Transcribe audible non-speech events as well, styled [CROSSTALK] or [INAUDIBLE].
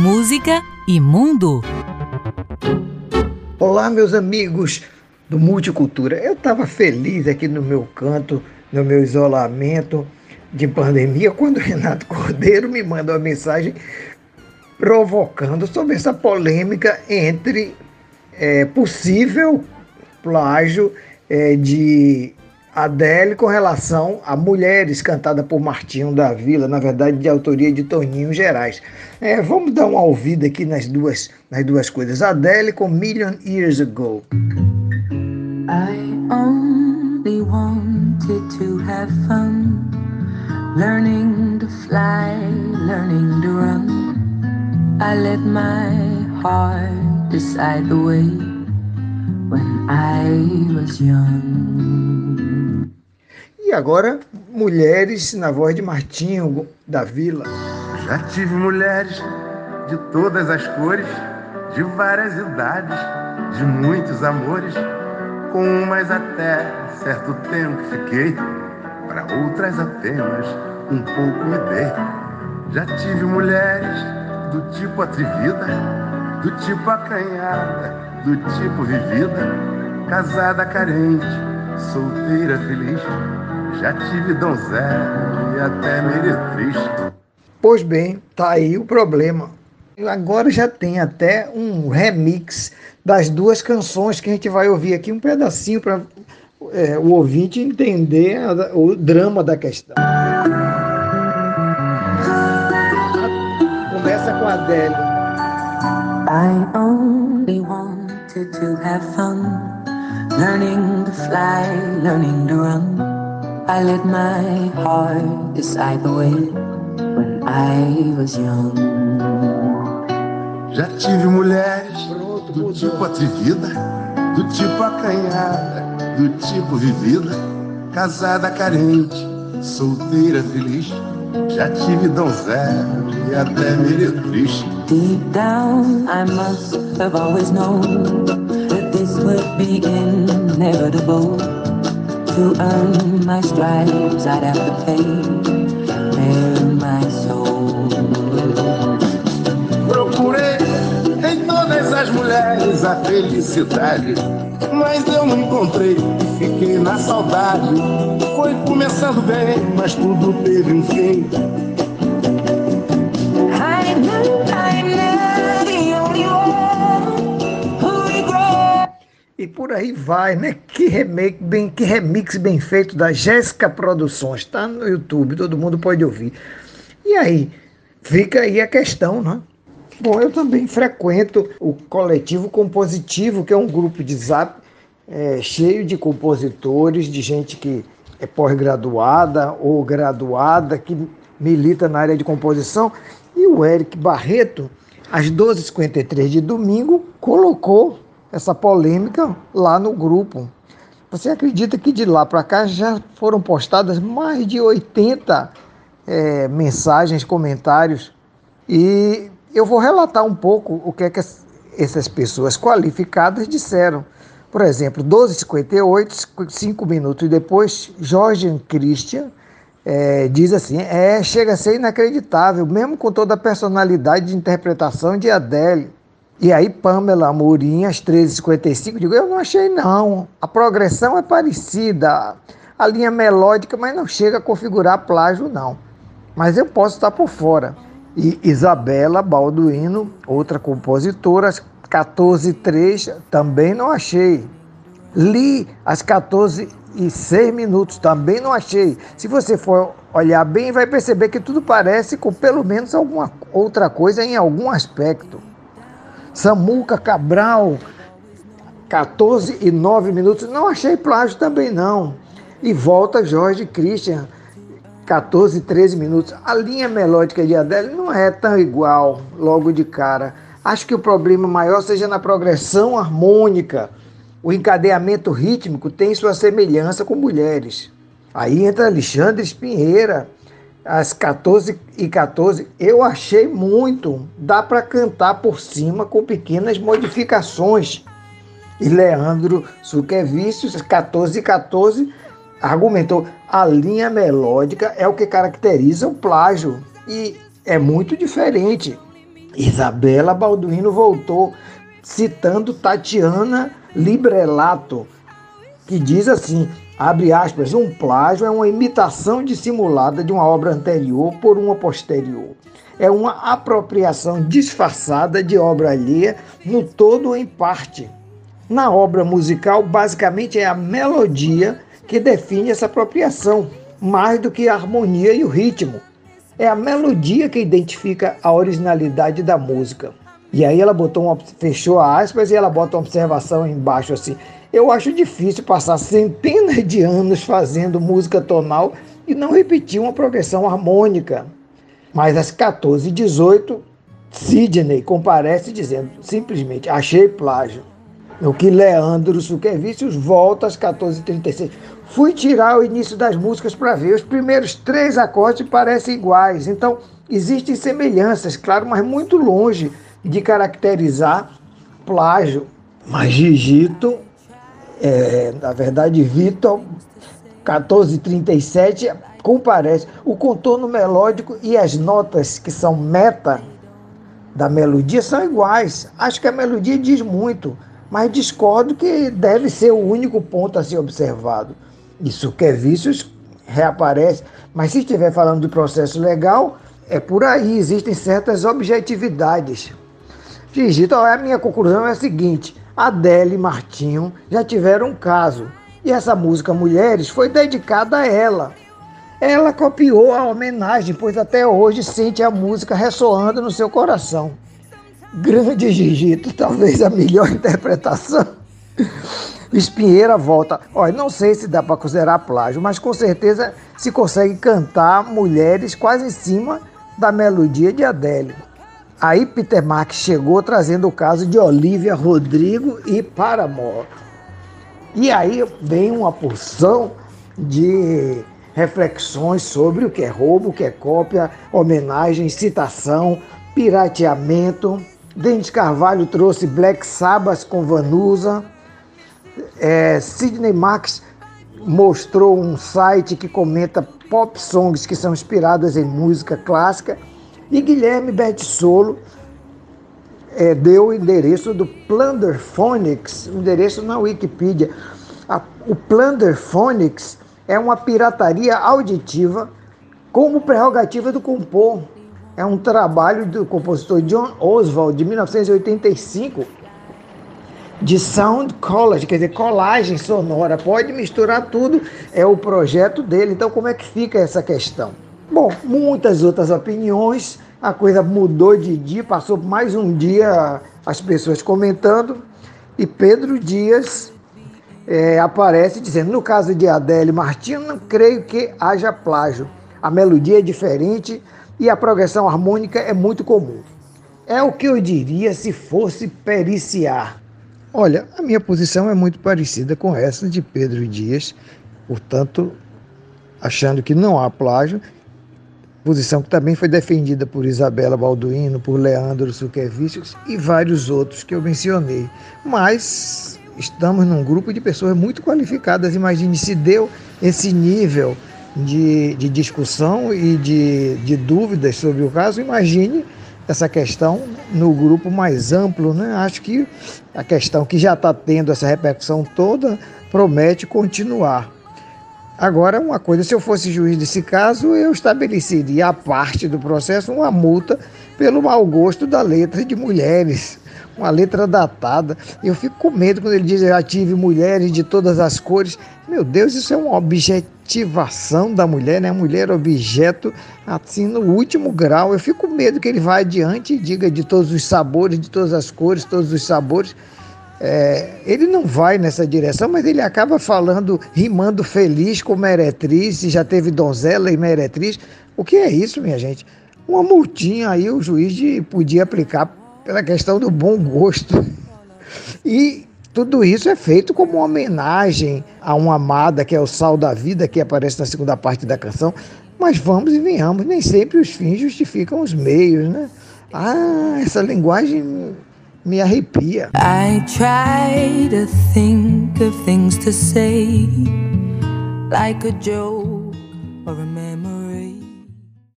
música e mundo. Olá, meus amigos do Multicultura. Eu estava feliz aqui no meu canto, no meu isolamento de pandemia, quando o Renato Cordeiro me manda uma mensagem provocando sobre essa polêmica entre é, possível plágio é, de Adele com relação a Mulheres, cantada por Martinho da Vila, na verdade de autoria de Toninho Gerais. É, vamos dar uma ouvida aqui nas duas, nas duas coisas. Adele com Million Years Ago. I only wanted to have fun, learning to fly, learning to run. I let my heart decide the way when I was young. E agora, mulheres na voz de Martinho da Vila. Já tive mulheres de todas as cores, de várias idades, de muitos amores. Com umas até certo tempo fiquei, para outras apenas um pouco me dei. Já tive mulheres do tipo atrevida, do tipo acanhada, do tipo vivida, casada carente, solteira feliz já tive donzela e até meretriz. Pois bem, tá aí o problema. Agora já tem até um remix das duas canções que a gente vai ouvir aqui, um pedacinho para é, o ouvinte entender a, o drama da questão. Começa com a Adele. I only wanted to have fun, learning to fly, learning to run. I let my heart decide the way when I was young. Já tive mulheres do tipo atrevida, do tipo acanhada, do tipo vivida, casada carente, solteira feliz. Já tive donzela e até meretriz. Deep down, I must have always known that this would be inevitable. To earn my stripes, I'd have to pay my soul. Procurei em todas as mulheres a felicidade, mas eu não encontrei e fiquei na saudade. Foi começando bem, mas tudo teve um fim. Por aí vai, né? Que remake bem, que remix bem feito da Jéssica Produções, tá no YouTube, todo mundo pode ouvir. E aí, fica aí a questão, né? Bom, eu também frequento o coletivo compositivo, que é um grupo de zap é, cheio de compositores, de gente que é pós-graduada ou graduada, que milita na área de composição. E o Eric Barreto, às 12h53 de domingo, colocou essa polêmica lá no grupo. Você acredita que de lá para cá já foram postadas mais de 80 é, mensagens, comentários, e eu vou relatar um pouco o que é que essas pessoas qualificadas disseram. Por exemplo, 12h58, cinco minutos depois, Jorge Christian é, diz assim: é, chega a ser inacreditável, mesmo com toda a personalidade de interpretação de Adele. E aí, Pamela Amorim, às 13h55, digo, eu não achei não. A progressão é parecida, a linha melódica, mas não chega a configurar plágio, não. Mas eu posso estar por fora. E Isabela Balduino, outra compositora, às 14h03, também não achei. Li às 14 e 6 minutos, também não achei. Se você for olhar bem, vai perceber que tudo parece com pelo menos alguma outra coisa em algum aspecto. Samuca Cabral, 14 e 9 minutos. Não achei plágio também não. E volta Jorge Christian, 14 e 13 minutos. A linha melódica de Adele não é tão igual logo de cara. Acho que o problema maior seja na progressão harmônica. O encadeamento rítmico tem sua semelhança com mulheres. Aí entra Alexandre Espinheira, às 14 e 14 eu achei muito. Dá para cantar por cima com pequenas modificações. E Leandro Suquevicius, às 14 e 14 argumentou a linha melódica é o que caracteriza o plágio e é muito diferente. Isabela Balduino voltou citando Tatiana Librelato, que diz assim: abre aspas, um plágio é uma imitação dissimulada de uma obra anterior por uma posterior. É uma apropriação disfarçada de obra alheia, no todo ou em parte. Na obra musical, basicamente é a melodia que define essa apropriação, mais do que a harmonia e o ritmo. É a melodia que identifica a originalidade da música. E aí ela botou uma, fechou aspas e ela bota uma observação embaixo assim. Eu acho difícil passar centenas de anos fazendo música tonal e não repetir uma progressão harmônica. Mas às 14h18, Sidney comparece dizendo simplesmente: achei plágio. O que Leandro Suquevicius volta às 14h36. Fui tirar o início das músicas para ver. Os primeiros três acordes parecem iguais. Então, existem semelhanças, claro, mas muito longe de caracterizar plágio. Mas Gigito, é, na verdade, Vitor, 1437, comparece. O contorno melódico e as notas que são meta da melodia são iguais. Acho que a melodia diz muito, mas discordo que deve ser o único ponto a ser observado. Isso que é vícios reaparece, mas se estiver falando do processo legal, é por aí, existem certas objetividades. Gigito, a minha conclusão é a seguinte: Adele e Martinho já tiveram um caso e essa música Mulheres foi dedicada a ela. Ela copiou a homenagem, pois até hoje sente a música ressoando no seu coração. Grande Gigito, talvez a melhor [LAUGHS] interpretação. Espinheira volta. Olha, não sei se dá para considerar plágio, mas com certeza se consegue cantar mulheres quase em cima da melodia de Adele. Aí Peter Marx chegou trazendo o caso de Olivia Rodrigo e Paramore. E aí vem uma porção de reflexões sobre o que é roubo, o que é cópia, homenagem, citação, pirateamento. Denis Carvalho trouxe Black Sabbath com Vanusa. É, Sidney Marx mostrou um site que comenta pop songs que são inspiradas em música clássica e Guilherme Bertissolo é, deu o endereço do Plunderphonics, o endereço na Wikipedia. A, o Plunderphonics é uma pirataria auditiva como prerrogativa do compor. É um trabalho do compositor John Oswald, de 1985, de Sound Collage, quer dizer, colagem sonora. Pode misturar tudo, é o projeto dele. Então, como é que fica essa questão? Bom, muitas outras opiniões. A coisa mudou de dia, passou mais um dia as pessoas comentando. E Pedro Dias é, aparece dizendo: no caso de Adele Martins, não creio que haja plágio. A melodia é diferente e a progressão harmônica é muito comum. É o que eu diria se fosse periciar. Olha, a minha posição é muito parecida com essa de Pedro Dias, portanto, achando que não há plágio posição que também foi defendida por Isabela Balduino, por Leandro Suquevicius e vários outros que eu mencionei. Mas estamos num grupo de pessoas muito qualificadas. Imagine se deu esse nível de, de discussão e de, de dúvidas sobre o caso, imagine essa questão no grupo mais amplo. Né? Acho que a questão que já está tendo essa repercussão toda promete continuar. Agora, uma coisa, se eu fosse juiz desse caso, eu estabeleceria a parte do processo uma multa pelo mau gosto da letra de mulheres, uma letra datada. Eu fico com medo quando ele diz já tive mulheres de todas as cores. Meu Deus, isso é uma objetivação da mulher, né? Mulher objeto, assim, no último grau. Eu fico com medo que ele vá adiante e diga de todos os sabores, de todas as cores, todos os sabores. É, ele não vai nessa direção, mas ele acaba falando, rimando feliz com meretriz, já teve donzela e meretriz. O que é isso, minha gente? Uma multinha aí o juiz de, podia aplicar pela questão do bom gosto. E tudo isso é feito como uma homenagem a uma amada que é o sal da vida, que aparece na segunda parte da canção. Mas vamos e venhamos, nem sempre os fins justificam os meios, né? Ah, essa linguagem me arrepia. I try to think of things to say like a joke.